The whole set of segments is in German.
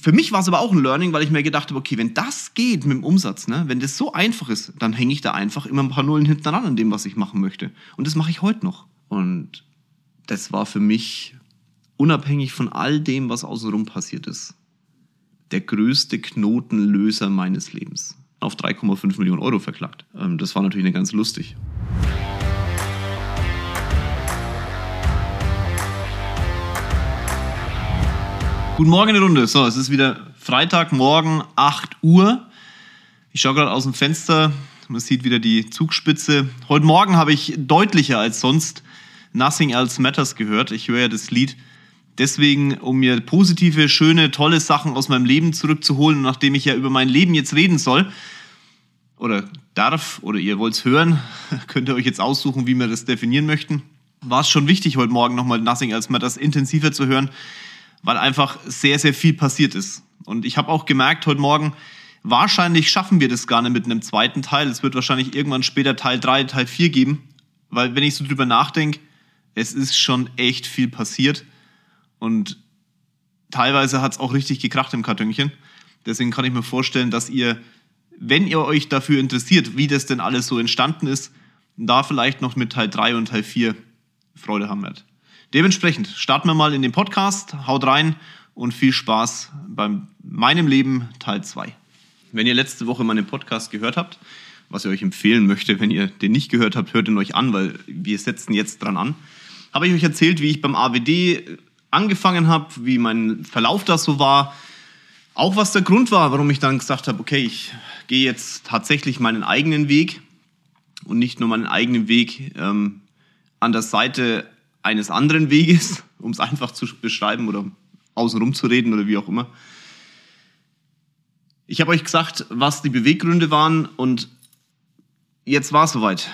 für mich war es aber auch ein Learning, weil ich mir gedacht habe, okay, wenn das geht mit dem Umsatz, ne, wenn das so einfach ist, dann hänge ich da einfach immer ein paar Nullen hinten dran an dem, was ich machen möchte. Und das mache ich heute noch. Und das war für mich unabhängig von all dem, was außenrum passiert ist, der größte Knotenlöser meines Lebens. Auf 3,5 Millionen Euro verklagt. Ähm, das war natürlich nicht ganz lustig. Guten Morgen in der Runde. So, es ist wieder Freitagmorgen, 8 Uhr. Ich schaue gerade aus dem Fenster. Man sieht wieder die Zugspitze. Heute Morgen habe ich deutlicher als sonst Nothing Else Matters gehört. Ich höre ja das Lied deswegen, um mir positive, schöne, tolle Sachen aus meinem Leben zurückzuholen. nachdem ich ja über mein Leben jetzt reden soll, oder darf, oder ihr wollt es hören, könnt ihr euch jetzt aussuchen, wie wir das definieren möchten. War es schon wichtig, heute Morgen nochmal Nothing Else Matters intensiver zu hören weil einfach sehr, sehr viel passiert ist. Und ich habe auch gemerkt heute Morgen, wahrscheinlich schaffen wir das gar nicht mit einem zweiten Teil. Es wird wahrscheinlich irgendwann später Teil 3, Teil 4 geben, weil wenn ich so drüber nachdenke, es ist schon echt viel passiert und teilweise hat es auch richtig gekracht im Kartönchen. Deswegen kann ich mir vorstellen, dass ihr, wenn ihr euch dafür interessiert, wie das denn alles so entstanden ist, da vielleicht noch mit Teil 3 und Teil 4 Freude haben werdet. Dementsprechend starten wir mal in den Podcast, haut rein und viel Spaß beim meinem Leben Teil 2. Wenn ihr letzte Woche meinen Podcast gehört habt, was ich euch empfehlen möchte, wenn ihr den nicht gehört habt, hört ihn euch an, weil wir setzen jetzt dran an. Habe ich euch erzählt, wie ich beim AWD angefangen habe, wie mein Verlauf da so war, auch was der Grund war, warum ich dann gesagt habe, okay, ich gehe jetzt tatsächlich meinen eigenen Weg und nicht nur meinen eigenen Weg ähm, an der Seite eines anderen Weges, um es einfach zu beschreiben oder außenrum zu reden oder wie auch immer. Ich habe euch gesagt, was die Beweggründe waren und jetzt war es soweit.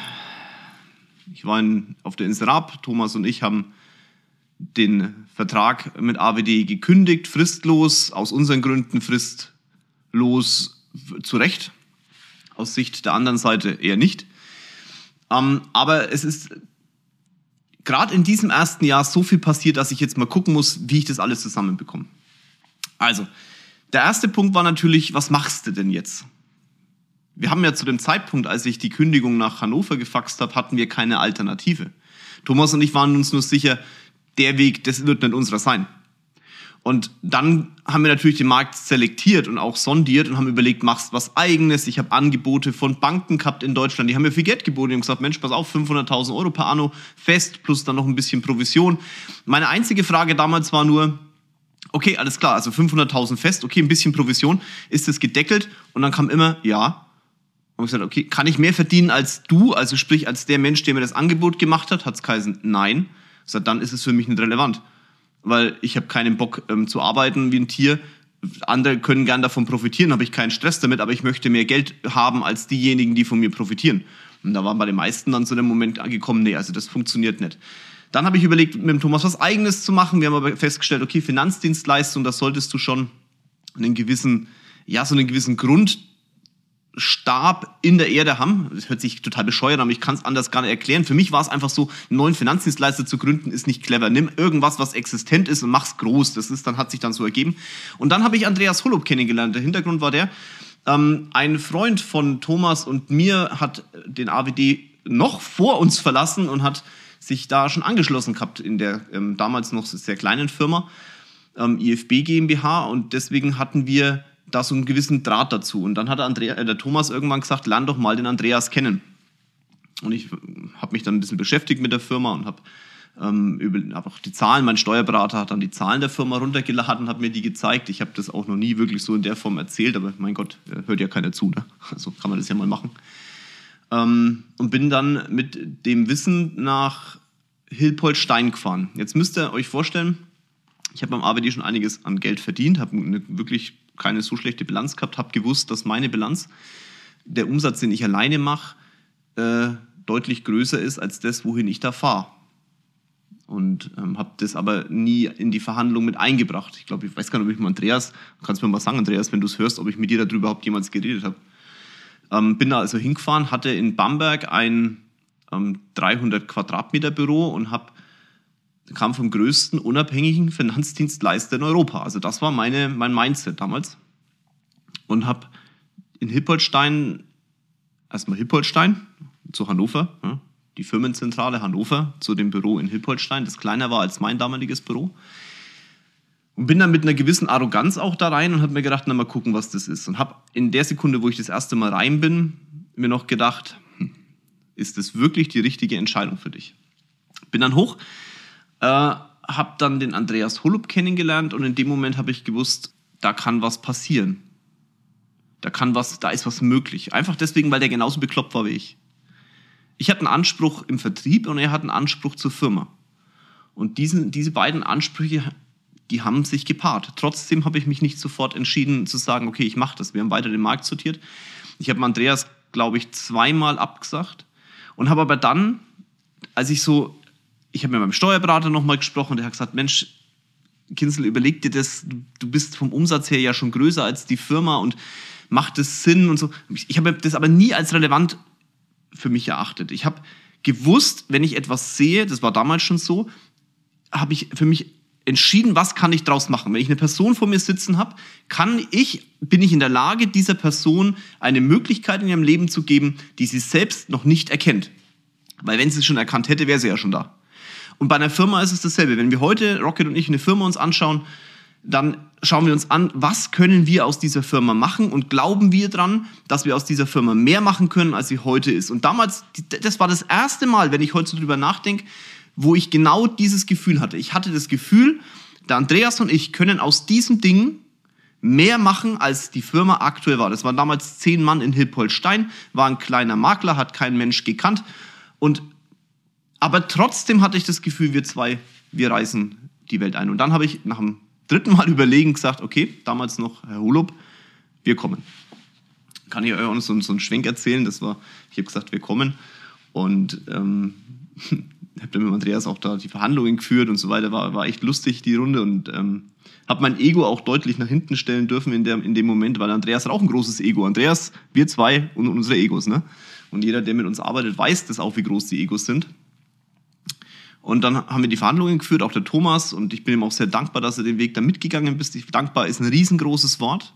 Ich war in, auf der Inserab, Thomas und ich haben den Vertrag mit AWD gekündigt, fristlos, aus unseren Gründen fristlos zu Recht, aus Sicht der anderen Seite eher nicht. Ähm, aber es ist gerade in diesem ersten Jahr so viel passiert, dass ich jetzt mal gucken muss, wie ich das alles zusammenbekomme. Also, der erste Punkt war natürlich, was machst du denn jetzt? Wir haben ja zu dem Zeitpunkt, als ich die Kündigung nach Hannover gefaxt habe, hatten wir keine Alternative. Thomas und ich waren uns nur sicher, der Weg, das wird nicht unserer sein. Und dann haben wir natürlich den Markt selektiert und auch sondiert und haben überlegt, machst was eigenes. Ich habe Angebote von Banken gehabt in Deutschland, die haben mir viel Geld geboten. Haben gesagt, Mensch, pass auf, 500.000 Euro per Anno fest plus dann noch ein bisschen Provision. Meine einzige Frage damals war nur, okay, alles klar, also 500.000 fest, okay, ein bisschen Provision, ist das gedeckelt? Und dann kam immer, ja. Und ich gesagt, okay, kann ich mehr verdienen als du, also sprich als der Mensch, der mir das Angebot gemacht hat? Hat es geheißen, nein. Ich gesagt, dann ist es für mich nicht relevant weil ich habe keinen Bock ähm, zu arbeiten wie ein Tier. Andere können gern davon profitieren, habe ich keinen Stress damit, aber ich möchte mehr Geld haben als diejenigen, die von mir profitieren. Und da waren bei den meisten dann zu dem Moment angekommen, nee, also das funktioniert nicht. Dann habe ich überlegt, mit dem Thomas was Eigenes zu machen. Wir haben aber festgestellt, okay, Finanzdienstleistung, da solltest du schon einen gewissen, ja, so einen gewissen Grund Stab in der Erde haben. Das hört sich total bescheuert an, aber ich kann es anders gar nicht erklären. Für mich war es einfach so, einen neuen Finanzdienstleister zu gründen, ist nicht clever. Nimm irgendwas, was existent ist und mach's groß. Das ist, dann hat sich dann so ergeben. Und dann habe ich Andreas Holub kennengelernt. Der Hintergrund war der, ähm, ein Freund von Thomas und mir hat den AWD noch vor uns verlassen und hat sich da schon angeschlossen gehabt in der ähm, damals noch sehr kleinen Firma ähm, IFB GmbH und deswegen hatten wir da so einen gewissen Draht dazu. Und dann hat der, Andrea, äh, der Thomas irgendwann gesagt, lern doch mal den Andreas kennen. Und ich habe mich dann ein bisschen beschäftigt mit der Firma und habe ähm, über einfach die Zahlen, mein Steuerberater hat dann die Zahlen der Firma runtergeladen und hat mir die gezeigt. Ich habe das auch noch nie wirklich so in der Form erzählt, aber mein Gott, hört ja keiner zu, ne? also kann man das ja mal machen. Ähm, und bin dann mit dem Wissen nach Hilpoltstein gefahren. Jetzt müsst ihr euch vorstellen, ich habe beim AWD schon einiges an Geld verdient, habe eine wirklich keine so schlechte Bilanz gehabt, habe gewusst, dass meine Bilanz, der Umsatz, den ich alleine mache, äh, deutlich größer ist als das, wohin ich da fahre. Und ähm, habe das aber nie in die Verhandlung mit eingebracht. Ich glaube, ich weiß gar nicht, ob ich mit Andreas, kannst mir mal sagen, Andreas, wenn du es hörst, ob ich mit dir darüber überhaupt jemals geredet habe. Ähm, bin da also hingefahren, hatte in Bamberg ein ähm, 300 Quadratmeter Büro und habe kam vom größten unabhängigen Finanzdienstleister in Europa. Also das war meine, mein Mindset damals. Und habe in Hippolstein, erstmal Hippolstein zu Hannover, die Firmenzentrale Hannover zu dem Büro in Hippolstein, das kleiner war als mein damaliges Büro. Und bin dann mit einer gewissen Arroganz auch da rein und habe mir gedacht, na mal gucken, was das ist. Und habe in der Sekunde, wo ich das erste Mal rein bin, mir noch gedacht, hm, ist das wirklich die richtige Entscheidung für dich? Bin dann hoch, äh, habe dann den Andreas Holub kennengelernt und in dem Moment habe ich gewusst, da kann was passieren. Da kann was, da ist was möglich. Einfach deswegen, weil der genauso bekloppt war wie ich. Ich hatte einen Anspruch im Vertrieb und er hat einen Anspruch zur Firma. Und diesen, diese beiden Ansprüche, die haben sich gepaart. Trotzdem habe ich mich nicht sofort entschieden zu sagen, okay, ich mache das. Wir haben weiter den Markt sortiert. Ich habe Andreas, glaube ich, zweimal abgesagt und habe aber dann, als ich so, ich habe mit meinem Steuerberater nochmal gesprochen, der hat gesagt, Mensch, Kinzel, überleg dir das, du bist vom Umsatz her ja schon größer als die Firma und macht es Sinn und so. Ich habe das aber nie als relevant für mich erachtet. Ich habe gewusst, wenn ich etwas sehe, das war damals schon so, habe ich für mich entschieden, was kann ich daraus machen. Wenn ich eine Person vor mir sitzen habe, kann ich, bin ich in der Lage, dieser Person eine Möglichkeit in ihrem Leben zu geben, die sie selbst noch nicht erkennt. Weil wenn sie es schon erkannt hätte, wäre sie ja schon da. Und bei einer Firma ist es dasselbe. Wenn wir heute, Rocket und ich, eine Firma uns anschauen, dann schauen wir uns an, was können wir aus dieser Firma machen und glauben wir dran, dass wir aus dieser Firma mehr machen können, als sie heute ist. Und damals, das war das erste Mal, wenn ich heute so drüber nachdenke, wo ich genau dieses Gefühl hatte. Ich hatte das Gefühl, der Andreas und ich können aus diesem Ding mehr machen, als die Firma aktuell war. Das waren damals zehn Mann in Hilpoltstein, war ein kleiner Makler, hat kein Mensch gekannt. Und, aber trotzdem hatte ich das Gefühl, wir zwei, wir reisen die Welt ein. Und dann habe ich nach dem dritten Mal überlegen gesagt, okay, damals noch Herr Holub, wir kommen. Kann ich euch so, so einen Schwenk erzählen? Das war, ich habe gesagt, wir kommen. Und ähm, habe dann mit Andreas auch da die Verhandlungen geführt und so weiter. War, war echt lustig, die Runde. Und ähm, habe mein Ego auch deutlich nach hinten stellen dürfen in, der, in dem Moment, weil Andreas hat auch ein großes Ego. Andreas, wir zwei und unsere Egos. Ne? Und jeder, der mit uns arbeitet, weiß das auch, wie groß die Egos sind. Und dann haben wir die Verhandlungen geführt, auch der Thomas. Und ich bin ihm auch sehr dankbar, dass er den Weg da mitgegangen ist. Dankbar ist ein riesengroßes Wort.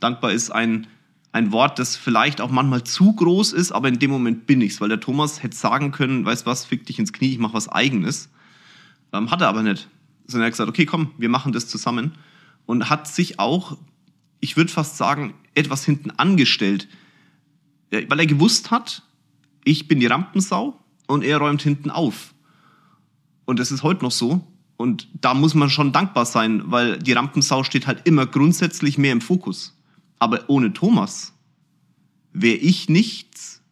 Dankbar ist ein, ein Wort, das vielleicht auch manchmal zu groß ist, aber in dem Moment bin ich's. Weil der Thomas hätte sagen können, weißt was, fick dich ins Knie, ich mache was Eigenes. Ähm, hat er aber nicht. Sondern er hat gesagt, okay, komm, wir machen das zusammen. Und hat sich auch, ich würde fast sagen, etwas hinten angestellt. Weil er gewusst hat, ich bin die Rampensau und er räumt hinten auf. Und das ist heute noch so. Und da muss man schon dankbar sein, weil die Rampensau steht halt immer grundsätzlich mehr im Fokus. Aber ohne Thomas wäre ich nichts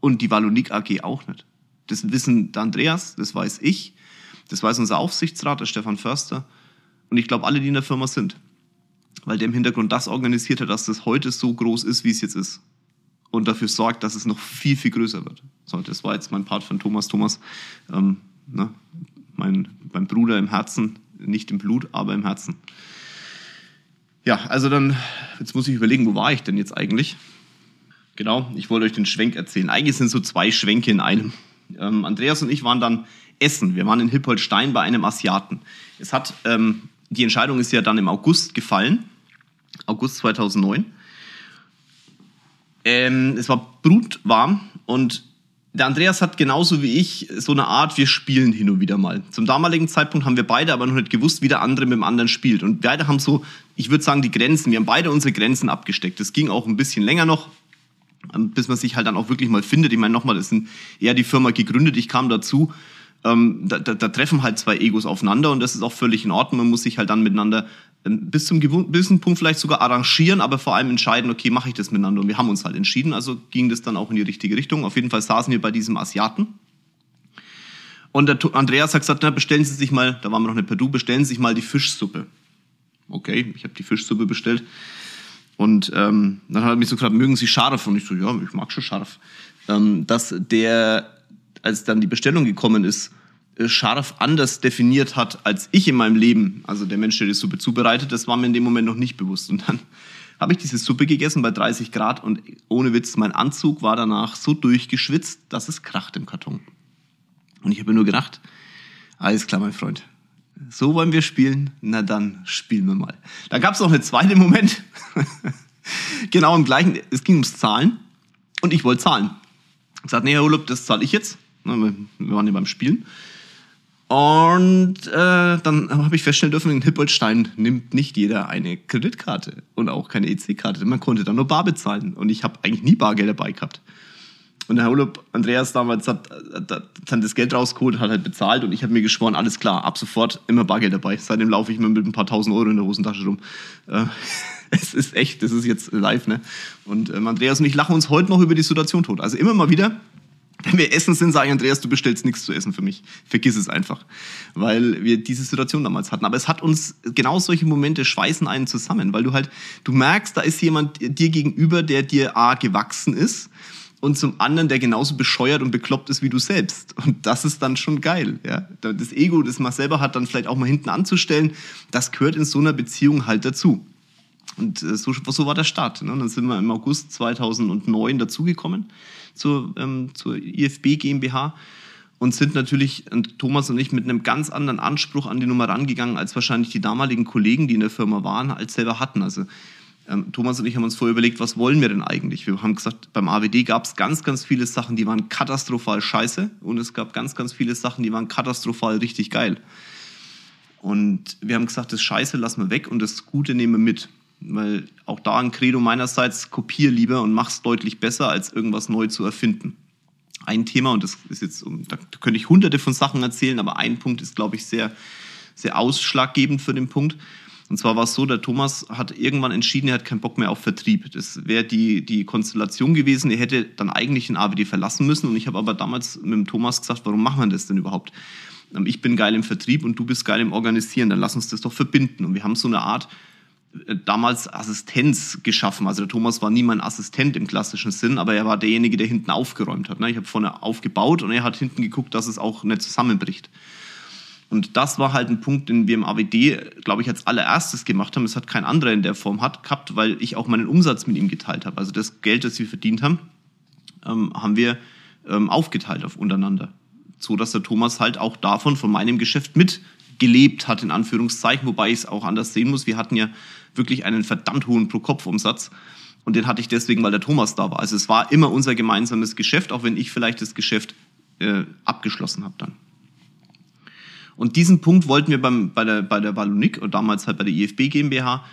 und die Wallonik AG auch nicht. Das wissen der Andreas, das weiß ich, das weiß unser Aufsichtsrat, der Stefan Förster und ich glaube alle, die in der Firma sind. Weil der im Hintergrund das organisiert hat, dass das heute so groß ist, wie es jetzt ist. Und dafür sorgt, dass es noch viel, viel größer wird. So, das war jetzt mein Part von Thomas. Thomas, ähm, ne, mein, mein Bruder im Herzen, nicht im Blut, aber im Herzen. Ja, also dann, jetzt muss ich überlegen, wo war ich denn jetzt eigentlich? Genau, ich wollte euch den Schwenk erzählen. Eigentlich sind so zwei Schwenke in einem. Ähm, Andreas und ich waren dann essen. Wir waren in Hippolstein bei einem Asiaten. Es hat, ähm, die Entscheidung ist ja dann im August gefallen, August 2009. Ähm, es war brutwarm und der Andreas hat genauso wie ich so eine Art, wir spielen hin und wieder mal. Zum damaligen Zeitpunkt haben wir beide aber noch nicht gewusst, wie der andere mit dem anderen spielt. Und beide haben so, ich würde sagen, die Grenzen, wir haben beide unsere Grenzen abgesteckt. Das ging auch ein bisschen länger noch, ähm, bis man sich halt dann auch wirklich mal findet. Ich meine, nochmal, das ist eher die Firma gegründet, ich kam dazu. Ähm, da, da, da treffen halt zwei Egos aufeinander und das ist auch völlig in Ordnung. Man muss sich halt dann miteinander bis zum gewissen Punkt vielleicht sogar arrangieren, aber vor allem entscheiden, okay, mache ich das miteinander? Und wir haben uns halt entschieden, also ging das dann auch in die richtige Richtung. Auf jeden Fall saßen wir bei diesem Asiaten. Und der Andreas hat gesagt, na, bestellen Sie sich mal, da waren wir noch nicht per Du, bestellen Sie sich mal die Fischsuppe. Okay, ich habe die Fischsuppe bestellt. Und ähm, dann hat er mich so gefragt, mögen Sie scharf? Und ich so, ja, ich mag schon scharf. Ähm, dass der, als dann die Bestellung gekommen ist, scharf anders definiert hat als ich in meinem Leben, also der Mensch, der die Suppe zubereitet, das war mir in dem Moment noch nicht bewusst. Und dann habe ich diese Suppe gegessen bei 30 Grad und ohne Witz, mein Anzug war danach so durchgeschwitzt, dass es kracht im Karton. Und ich habe nur gedacht, Alles klar, mein Freund. So wollen wir spielen? Na dann spielen wir mal. Da gab es noch einen zweiten Moment. genau im gleichen. Es ging ums Zahlen und ich wollte zahlen. Ich sagte, nee, Herr Urlaub, das zahle ich jetzt. Wir waren ja beim Spielen. Und äh, dann habe ich feststellen dürfen, in Hippolstein nimmt nicht jeder eine Kreditkarte und auch keine EC-Karte. Man konnte dann nur bar bezahlen. Und ich habe eigentlich nie Bargeld dabei gehabt. Und der Herr Urlaub, Andreas damals hat, hat, hat, dann das Geld rausgeholt, hat halt bezahlt und ich habe mir geschworen, alles klar, ab sofort immer Bargeld dabei. Seitdem laufe ich mir mit ein paar tausend Euro in der Hosentasche rum. Äh, es ist echt, das ist jetzt live, ne? Und ähm, Andreas und ich lachen uns heute noch über die Situation tot. Also immer mal wieder, wenn wir essen sind, sage ich, Andreas, du bestellst nichts zu essen für mich. Vergiss es einfach. Weil wir diese Situation damals hatten. Aber es hat uns, genau solche Momente schweißen einen zusammen, weil du halt, du merkst, da ist jemand dir gegenüber, der dir A, gewachsen ist und zum anderen, der genauso bescheuert und bekloppt ist wie du selbst. Und das ist dann schon geil. Ja? Das Ego, das man selber hat, dann vielleicht auch mal hinten anzustellen, das gehört in so einer Beziehung halt dazu. Und äh, so, so war der Start. Ne? Dann sind wir im August 2009 dazugekommen zur, ähm, zur IFB GmbH und sind natürlich, und Thomas und ich, mit einem ganz anderen Anspruch an die Nummer rangegangen, als wahrscheinlich die damaligen Kollegen, die in der Firma waren, als selber hatten. Also ähm, Thomas und ich haben uns vorher überlegt, was wollen wir denn eigentlich? Wir haben gesagt, beim AWD gab es ganz, ganz viele Sachen, die waren katastrophal scheiße und es gab ganz, ganz viele Sachen, die waren katastrophal richtig geil. Und wir haben gesagt, das Scheiße lassen wir weg und das Gute nehmen wir mit. Weil auch da ein Credo meinerseits, kopier lieber und mach's deutlich besser, als irgendwas neu zu erfinden. Ein Thema, und das ist jetzt, da könnte ich hunderte von Sachen erzählen, aber ein Punkt ist, glaube ich, sehr, sehr ausschlaggebend für den Punkt. Und zwar war es so, der Thomas hat irgendwann entschieden, er hat keinen Bock mehr auf Vertrieb. Das wäre die, die Konstellation gewesen. Er hätte dann eigentlich den AWD verlassen müssen. Und ich habe aber damals mit dem Thomas gesagt, warum machen wir das denn überhaupt? Ähm, ich bin geil im Vertrieb und du bist geil im Organisieren. Dann lass uns das doch verbinden. Und wir haben so eine Art damals Assistenz geschaffen. Also der Thomas war nie mein Assistent im klassischen Sinn, aber er war derjenige, der hinten aufgeräumt hat. Ne? Ich habe vorne aufgebaut und er hat hinten geguckt, dass es auch nicht zusammenbricht. Und das war halt ein Punkt, den wir im AWD, glaube ich, als allererstes gemacht haben. Das hat kein anderer in der Form hat, gehabt, weil ich auch meinen Umsatz mit ihm geteilt habe. Also das Geld, das wir verdient haben, ähm, haben wir ähm, aufgeteilt auf untereinander. So dass der Thomas halt auch davon, von meinem Geschäft mitgelebt hat, in Anführungszeichen, wobei ich es auch anders sehen muss. Wir hatten ja wirklich einen verdammt hohen Pro-Kopf-Umsatz. Und den hatte ich deswegen, weil der Thomas da war. Also es war immer unser gemeinsames Geschäft, auch wenn ich vielleicht das Geschäft äh, abgeschlossen habe dann. Und diesen Punkt wollten wir beim, bei der, bei der Wallonik und damals halt bei der IFB GmbH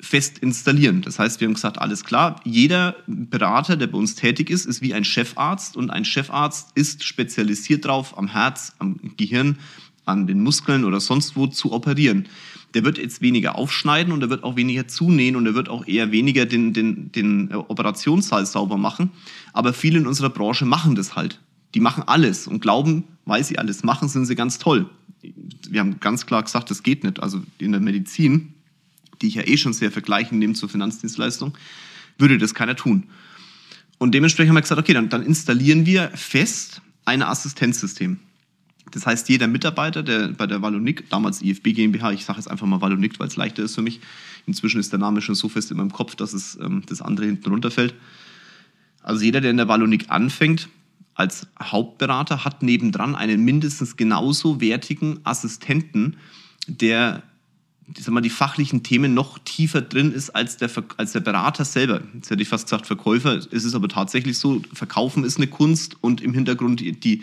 fest installieren. Das heißt, wir haben gesagt, alles klar, jeder Berater, der bei uns tätig ist, ist wie ein Chefarzt und ein Chefarzt ist spezialisiert darauf, am Herz, am Gehirn, an den Muskeln oder sonst wo zu operieren. Der wird jetzt weniger aufschneiden und er wird auch weniger zunähen und er wird auch eher weniger den, den, den äh, Operationssaal sauber machen. Aber viele in unserer Branche machen das halt. Die machen alles und glauben, weil sie alles machen, sind sie ganz toll wir haben ganz klar gesagt, das geht nicht. Also in der Medizin, die ich ja eh schon sehr vergleichen nehme zur Finanzdienstleistung, würde das keiner tun. Und dementsprechend haben wir gesagt, okay, dann, dann installieren wir fest ein Assistenzsystem. Das heißt, jeder Mitarbeiter, der bei der Wallonik, damals IFB GmbH, ich sage jetzt einfach mal Wallonik, weil es leichter ist für mich, inzwischen ist der Name schon so fest in meinem Kopf, dass es ähm, das andere hinten runterfällt. Also jeder, der in der Wallonik anfängt, als Hauptberater hat nebendran einen mindestens genauso wertigen Assistenten, der ich sag mal, die fachlichen Themen noch tiefer drin ist als der, als der Berater selber. Jetzt hätte ich fast gesagt Verkäufer, es ist aber tatsächlich so, Verkaufen ist eine Kunst und im Hintergrund die,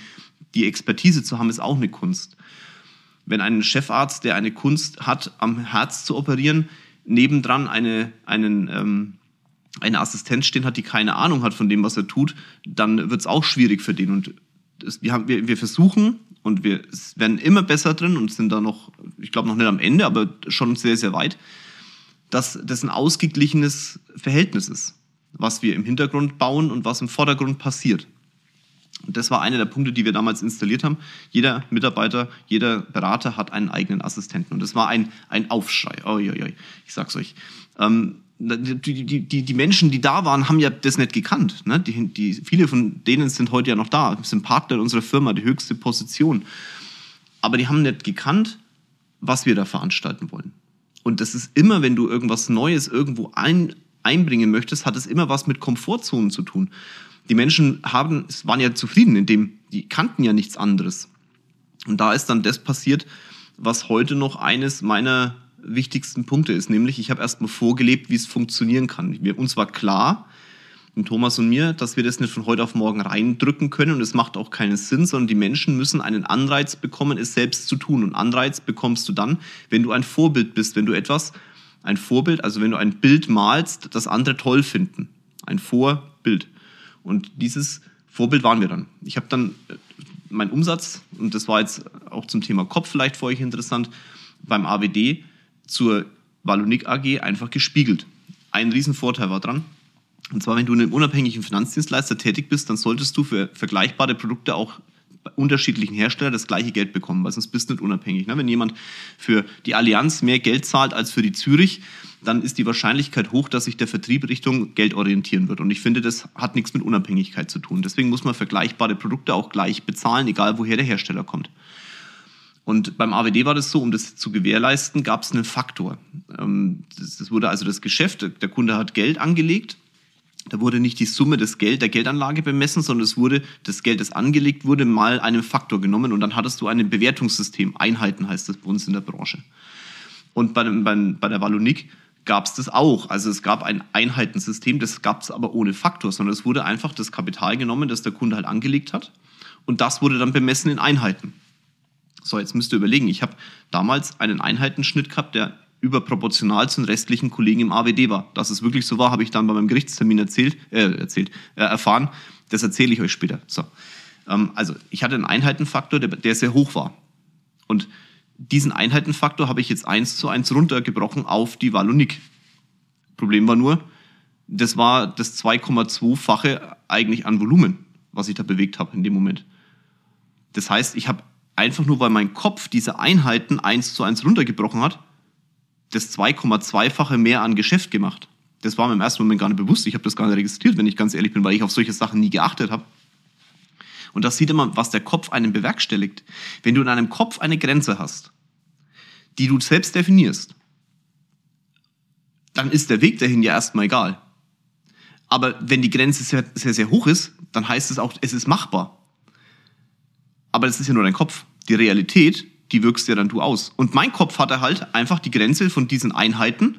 die Expertise zu haben, ist auch eine Kunst. Wenn ein Chefarzt, der eine Kunst hat, am Herz zu operieren, nebendran eine, einen ähm, eine Assistenz stehen hat, die keine Ahnung hat von dem, was er tut, dann wird es auch schwierig für den. Und das, wir, haben, wir, wir versuchen und wir werden immer besser drin und sind da noch, ich glaube noch nicht am Ende, aber schon sehr, sehr weit, dass das ein ausgeglichenes Verhältnis ist, was wir im Hintergrund bauen und was im Vordergrund passiert. Das war einer der Punkte, die wir damals installiert haben. Jeder Mitarbeiter, jeder Berater hat einen eigenen Assistenten. Und das war ein, ein Aufschrei. Oh, oh, oh, ich sag's euch. Ähm, die, die, die, die Menschen, die da waren, haben ja das nicht gekannt. Ne? Viele von denen sind heute ja noch da, sind Partner in unserer Firma, die höchste Position. Aber die haben nicht gekannt, was wir da veranstalten wollen. Und das ist immer, wenn du irgendwas Neues irgendwo ein, einbringen möchtest, hat es immer was mit Komfortzonen zu tun. Die Menschen haben, waren ja zufrieden, indem die kannten ja nichts anderes. Und da ist dann das passiert, was heute noch eines meiner wichtigsten Punkte ist, nämlich ich habe erstmal vorgelebt, wie es funktionieren kann. Wir, uns war klar, Thomas und mir, dass wir das nicht von heute auf morgen reindrücken können und es macht auch keinen Sinn, sondern die Menschen müssen einen Anreiz bekommen, es selbst zu tun. Und Anreiz bekommst du dann, wenn du ein Vorbild bist, wenn du etwas, ein Vorbild, also wenn du ein Bild malst, das andere toll finden. Ein Vorbild. Und dieses Vorbild waren wir dann. Ich habe dann äh, meinen Umsatz, und das war jetzt auch zum Thema Kopf vielleicht für euch interessant, beim AWD zur Valonik AG einfach gespiegelt. Ein Riesenvorteil war dran, und zwar, wenn du in einem unabhängigen Finanzdienstleister tätig bist, dann solltest du für vergleichbare Produkte auch unterschiedlichen Herstellern das gleiche Geld bekommen, weil sonst bist du nicht unabhängig. Ne? Wenn jemand für die Allianz mehr Geld zahlt als für die Zürich, dann ist die Wahrscheinlichkeit hoch, dass sich der Vertrieb Richtung Geld orientieren wird. Und ich finde, das hat nichts mit Unabhängigkeit zu tun. Deswegen muss man vergleichbare Produkte auch gleich bezahlen, egal woher der Hersteller kommt. Und beim AWD war das so, um das zu gewährleisten, gab es einen Faktor. Ähm, das wurde also das Geschäft, der Kunde hat Geld angelegt da wurde nicht die Summe des Geld, der Geldanlage bemessen, sondern es wurde das Geld, das angelegt wurde, mal einem Faktor genommen und dann hattest du ein Bewertungssystem. Einheiten heißt das bei uns in der Branche. Und bei, bei, bei der Wallonik gab es das auch. Also es gab ein Einheitensystem, das gab es aber ohne Faktor, sondern es wurde einfach das Kapital genommen, das der Kunde halt angelegt hat. Und das wurde dann bemessen in Einheiten. So, jetzt müsst ihr überlegen, ich habe damals einen Einheitenschnitt gehabt, der überproportional zu den restlichen Kollegen im AWD war. Dass es wirklich so war, habe ich dann bei meinem Gerichtstermin erzählt, äh, erzählt äh, erfahren. Das erzähle ich euch später. So. Ähm, also ich hatte einen Einheitenfaktor, der, der sehr hoch war. Und diesen Einheitenfaktor habe ich jetzt eins zu eins runtergebrochen auf die Wallonik. Problem war nur, das war das 2,2-fache eigentlich an Volumen, was ich da bewegt habe in dem Moment. Das heißt, ich habe einfach nur, weil mein Kopf diese Einheiten eins zu eins runtergebrochen hat, das 2,2-fache mehr an Geschäft gemacht. Das war mir im ersten Moment gar nicht bewusst. Ich habe das gar nicht registriert, wenn ich ganz ehrlich bin, weil ich auf solche Sachen nie geachtet habe. Und das sieht man, was der Kopf einem bewerkstelligt. Wenn du in einem Kopf eine Grenze hast, die du selbst definierst, dann ist der Weg dahin ja erstmal egal. Aber wenn die Grenze sehr, sehr, sehr hoch ist, dann heißt es auch, es ist machbar. Aber das ist ja nur dein Kopf. Die Realität die wirkst ja dann du aus. Und mein Kopf hatte halt einfach die Grenze von diesen Einheiten.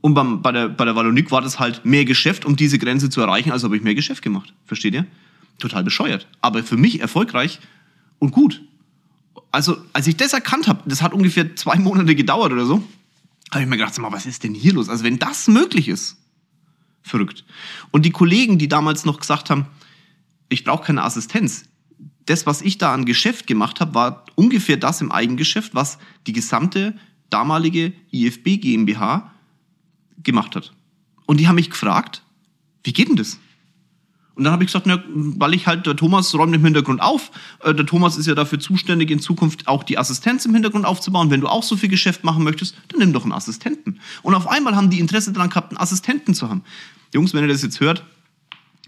Und beim, bei, der, bei der Wallonik war das halt mehr Geschäft, um diese Grenze zu erreichen, also habe ich mehr Geschäft gemacht. Versteht ihr? Total bescheuert. Aber für mich erfolgreich und gut. Also, als ich das erkannt habe, das hat ungefähr zwei Monate gedauert oder so, habe ich mir gedacht, mal, was ist denn hier los? Also, wenn das möglich ist, verrückt. Und die Kollegen, die damals noch gesagt haben, ich brauche keine Assistenz, das, was ich da an Geschäft gemacht habe, war ungefähr das im Eigengeschäft, was die gesamte damalige IFB GmbH gemacht hat. Und die haben mich gefragt, wie geht denn das? Und dann habe ich gesagt, na, weil ich halt, der Thomas räumt im Hintergrund auf. Äh, der Thomas ist ja dafür zuständig, in Zukunft auch die Assistenz im Hintergrund aufzubauen. Wenn du auch so viel Geschäft machen möchtest, dann nimm doch einen Assistenten. Und auf einmal haben die Interesse daran gehabt, einen Assistenten zu haben. Jungs, wenn ihr das jetzt hört,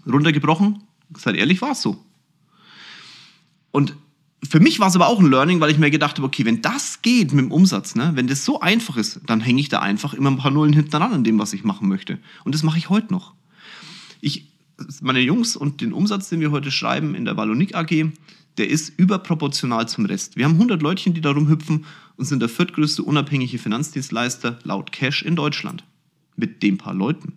runtergebrochen, seid ehrlich, war es so. Und für mich war es aber auch ein Learning, weil ich mir gedacht habe, okay, wenn das geht mit dem Umsatz, ne, wenn das so einfach ist, dann hänge ich da einfach immer ein paar Nullen hinten dran an dem, was ich machen möchte. Und das mache ich heute noch. Ich, meine Jungs und den Umsatz, den wir heute schreiben in der Wallonik AG, der ist überproportional zum Rest. Wir haben 100 Leutchen, die da rumhüpfen und sind der viertgrößte unabhängige Finanzdienstleister laut Cash in Deutschland. Mit den paar Leuten.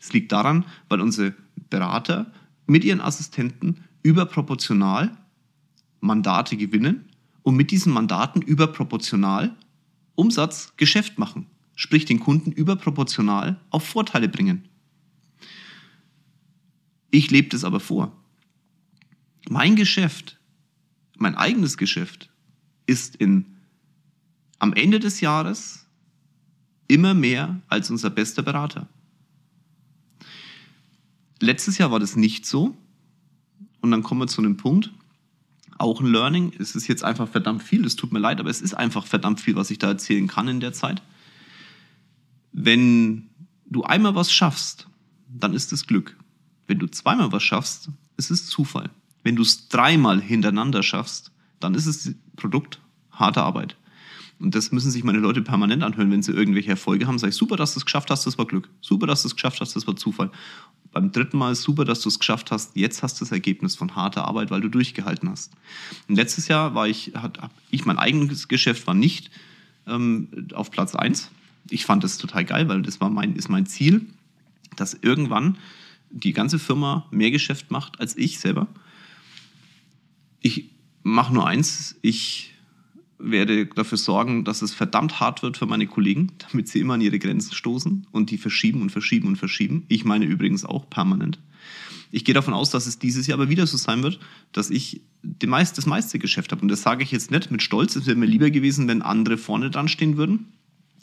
Es liegt daran, weil unsere Berater mit ihren Assistenten überproportional Mandate gewinnen und mit diesen Mandaten überproportional Umsatz, Geschäft machen, sprich den Kunden überproportional auf Vorteile bringen. Ich lebe das aber vor. Mein Geschäft, mein eigenes Geschäft ist in, am Ende des Jahres immer mehr als unser bester Berater. Letztes Jahr war das nicht so. Und dann kommen wir zu einem Punkt, auch ein Learning. Es ist jetzt einfach verdammt viel, es tut mir leid, aber es ist einfach verdammt viel, was ich da erzählen kann in der Zeit. Wenn du einmal was schaffst, dann ist es Glück. Wenn du zweimal was schaffst, ist es Zufall. Wenn du es dreimal hintereinander schaffst, dann ist es Produkt harte Arbeit. Und das müssen sich meine Leute permanent anhören, wenn sie irgendwelche Erfolge haben. Sag ich, super, dass du es geschafft hast, das war Glück. Super, dass du es geschafft hast, das war Zufall. Beim dritten Mal super, dass du es geschafft hast. Jetzt hast du das Ergebnis von harter Arbeit, weil du durchgehalten hast. Und letztes Jahr war ich, hat, ich mein eigenes Geschäft war nicht ähm, auf Platz 1. Ich fand das total geil, weil das war mein, ist mein Ziel, dass irgendwann die ganze Firma mehr Geschäft macht als ich selber. Ich mache nur eins, ich werde dafür sorgen, dass es verdammt hart wird für meine Kollegen, damit sie immer an ihre Grenzen stoßen und die verschieben und verschieben und verschieben. Ich meine übrigens auch permanent. Ich gehe davon aus, dass es dieses Jahr aber wieder so sein wird, dass ich meist, das meiste Geschäft habe. Und das sage ich jetzt nicht mit Stolz. Es wäre mir lieber gewesen, wenn andere vorne dran stehen würden.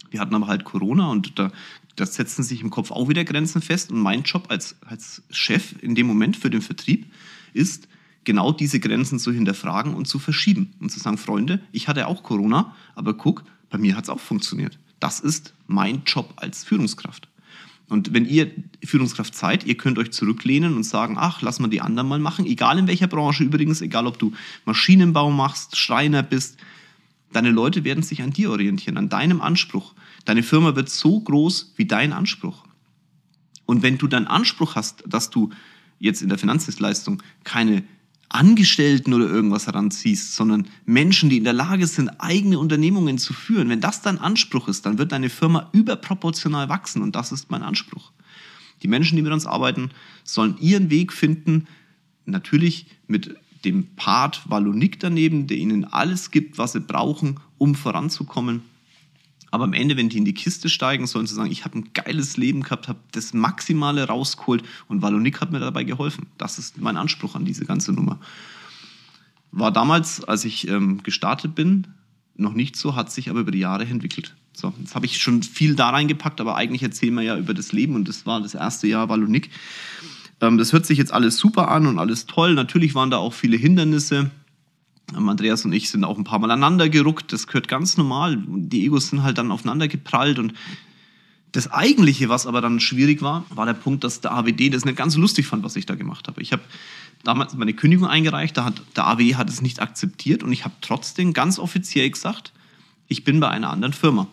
Wir hatten aber halt Corona und da, da setzen sich im Kopf auch wieder Grenzen fest. Und mein Job als, als Chef in dem Moment für den Vertrieb ist, genau diese Grenzen zu hinterfragen und zu verschieben und zu sagen, Freunde, ich hatte auch Corona, aber guck, bei mir hat es auch funktioniert. Das ist mein Job als Führungskraft. Und wenn ihr Führungskraft seid, ihr könnt euch zurücklehnen und sagen, ach, lass mal die anderen mal machen, egal in welcher Branche übrigens, egal ob du Maschinenbau machst, Schreiner bist, deine Leute werden sich an dir orientieren, an deinem Anspruch. Deine Firma wird so groß wie dein Anspruch. Und wenn du deinen Anspruch hast, dass du jetzt in der Finanzdienstleistung keine Angestellten oder irgendwas heranziehst, sondern Menschen, die in der Lage sind, eigene Unternehmungen zu führen. Wenn das dein Anspruch ist, dann wird deine Firma überproportional wachsen und das ist mein Anspruch. Die Menschen, die mit uns arbeiten, sollen ihren Weg finden, natürlich mit dem Part Wallonik daneben, der ihnen alles gibt, was sie brauchen, um voranzukommen. Aber am Ende, wenn die in die Kiste steigen, sollen sie sagen, ich habe ein geiles Leben gehabt, habe das Maximale rausgeholt und Wallonik hat mir dabei geholfen. Das ist mein Anspruch an diese ganze Nummer. War damals, als ich ähm, gestartet bin, noch nicht so, hat sich aber über die Jahre entwickelt. So, jetzt habe ich schon viel da reingepackt, aber eigentlich erzählen wir ja über das Leben und das war das erste Jahr Wallonik. Ähm, das hört sich jetzt alles super an und alles toll. Natürlich waren da auch viele Hindernisse Andreas und ich sind auch ein paar Mal aneinander geruckt. Das gehört ganz normal. Die Egos sind halt dann aufeinander geprallt und das Eigentliche, was aber dann schwierig war, war der Punkt, dass der AWD das nicht ganz lustig fand, was ich da gemacht habe. Ich habe damals meine Kündigung eingereicht, da hat, der AWD hat es nicht akzeptiert und ich habe trotzdem ganz offiziell gesagt, ich bin bei einer anderen Firma.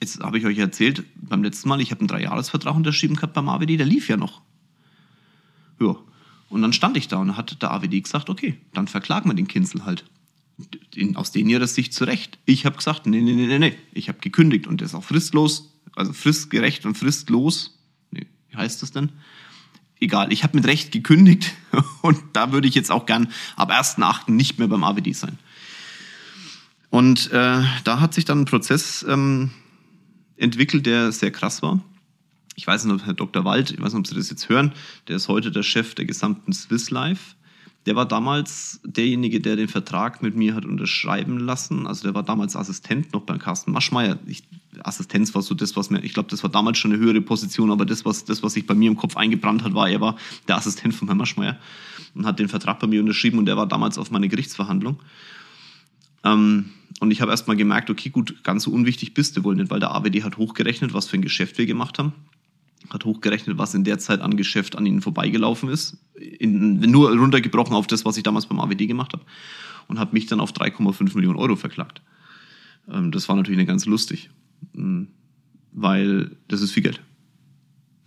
Jetzt habe ich euch erzählt, beim letzten Mal, ich habe einen Dreijahresvertrag unterschrieben gehabt beim AWD, der lief ja noch. Ja, und dann stand ich da und hat der AWD gesagt, okay, dann verklagen wir den Kinzel halt. In, aus denen ihrer Sicht zurecht. Ich habe gesagt, nee, nee, nee, nee, nee. Ich habe gekündigt und der ist auch fristlos, also fristgerecht und fristlos. Nee, wie heißt das denn? Egal, ich habe mit Recht gekündigt und da würde ich jetzt auch gern ab 1.8. nicht mehr beim AWD sein. Und äh, da hat sich dann ein Prozess ähm, entwickelt, der sehr krass war ich weiß nicht, ob Herr Dr. Wald, ich weiß nicht, ob Sie das jetzt hören, der ist heute der Chef der gesamten Swiss Life. Der war damals derjenige, der den Vertrag mit mir hat unterschreiben lassen. Also der war damals Assistent noch beim Carsten Maschmeyer. Ich, Assistenz war so das, was mir, ich glaube, das war damals schon eine höhere Position, aber das, was, das, was sich bei mir im Kopf eingebrannt hat, war, er war der Assistent von Herrn Maschmeyer und hat den Vertrag bei mir unterschrieben und er war damals auf meine Gerichtsverhandlung. Ähm, und ich habe erst mal gemerkt, okay, gut, ganz so unwichtig bist du wohl nicht, weil der AWD hat hochgerechnet, was für ein Geschäft wir gemacht haben hat hochgerechnet, was in der Zeit an Geschäft an ihnen vorbeigelaufen ist. In, nur runtergebrochen auf das, was ich damals beim AWD gemacht habe. Und hat mich dann auf 3,5 Millionen Euro verklagt. Ähm, das war natürlich nicht ganz lustig, ähm, weil das ist viel Geld.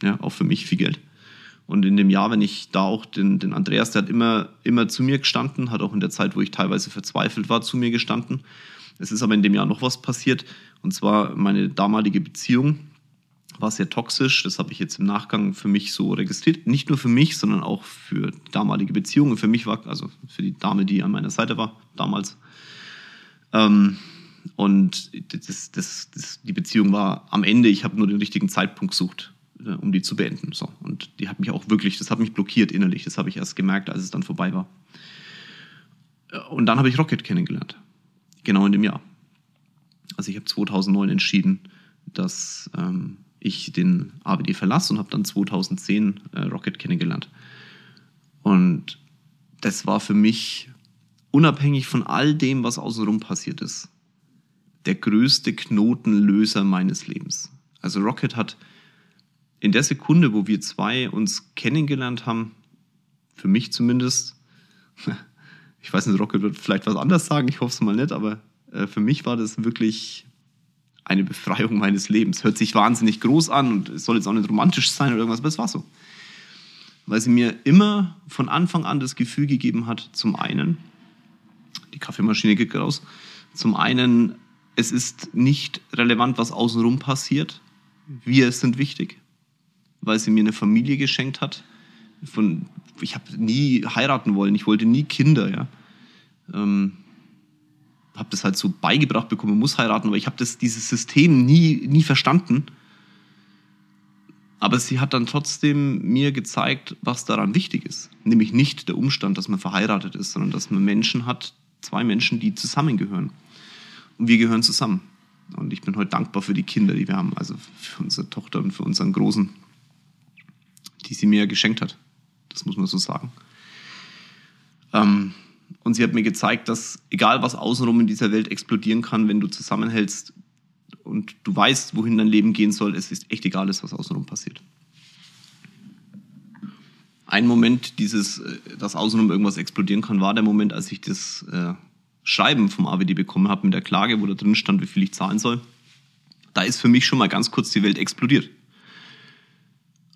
Ja, auch für mich viel Geld. Und in dem Jahr, wenn ich da auch den, den Andreas, der hat immer, immer zu mir gestanden, hat auch in der Zeit, wo ich teilweise verzweifelt war, zu mir gestanden. Es ist aber in dem Jahr noch was passiert. Und zwar meine damalige Beziehung war sehr toxisch. Das habe ich jetzt im Nachgang für mich so registriert. Nicht nur für mich, sondern auch für damalige Beziehungen. Für mich war, also für die Dame, die an meiner Seite war damals. Ähm, und das, das, das, die Beziehung war am Ende, ich habe nur den richtigen Zeitpunkt gesucht, äh, um die zu beenden. So. Und die hat mich auch wirklich, das hat mich blockiert innerlich. Das habe ich erst gemerkt, als es dann vorbei war. Äh, und dann habe ich Rocket kennengelernt. Genau in dem Jahr. Also ich habe 2009 entschieden, dass ähm, ich den AWD verlasse und habe dann 2010 äh, Rocket kennengelernt. Und das war für mich, unabhängig von all dem, was außenrum passiert ist, der größte Knotenlöser meines Lebens. Also Rocket hat in der Sekunde, wo wir zwei uns kennengelernt haben, für mich zumindest, ich weiß nicht, Rocket wird vielleicht was anderes sagen, ich hoffe es mal nicht, aber äh, für mich war das wirklich eine Befreiung meines Lebens. Hört sich wahnsinnig groß an und es soll jetzt auch nicht romantisch sein oder irgendwas, aber es war so. weil sie mir immer von Anfang an das Gefühl gegeben hat, zum einen, die Kaffeemaschine geht raus, zum einen, es ist nicht relevant, was außenrum passiert, wir sind wichtig, weil sie mir eine Familie geschenkt hat. Von, ich habe nie heiraten wollen, ich wollte nie Kinder, ja. Ähm, habe das halt so beigebracht bekommen, muss heiraten, aber ich habe dieses System nie, nie verstanden. Aber sie hat dann trotzdem mir gezeigt, was daran wichtig ist. Nämlich nicht der Umstand, dass man verheiratet ist, sondern dass man Menschen hat, zwei Menschen, die zusammengehören. Und wir gehören zusammen. Und ich bin heute dankbar für die Kinder, die wir haben, also für unsere Tochter und für unseren Großen, die sie mir geschenkt hat. Das muss man so sagen. Ähm, und sie hat mir gezeigt, dass egal was außenrum in dieser Welt explodieren kann, wenn du zusammenhältst und du weißt, wohin dein Leben gehen soll, es ist echt egal, was außenrum passiert. Ein Moment, dieses, äh, dass außenrum irgendwas explodieren kann, war der Moment, als ich das äh, Schreiben vom AWD bekommen habe mit der Klage, wo da drin stand, wie viel ich zahlen soll. Da ist für mich schon mal ganz kurz die Welt explodiert.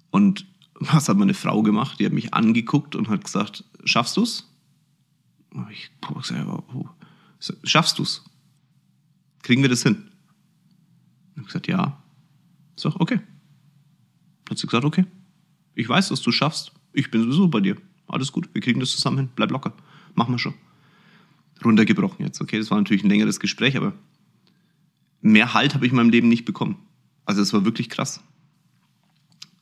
Und was hat meine Frau gemacht? Die hat mich angeguckt und hat gesagt, schaffst du's? Ich gesagt, oh. Schaffst du's? Kriegen wir das hin? Ich habe gesagt, ja. So, okay. Hat sie gesagt, okay. Ich weiß, dass du schaffst. Ich bin sowieso bei dir. Alles gut, wir kriegen das zusammen hin. Bleib locker. Machen wir schon. Runtergebrochen jetzt, okay? Das war natürlich ein längeres Gespräch, aber mehr Halt habe ich in meinem Leben nicht bekommen. Also es war wirklich krass.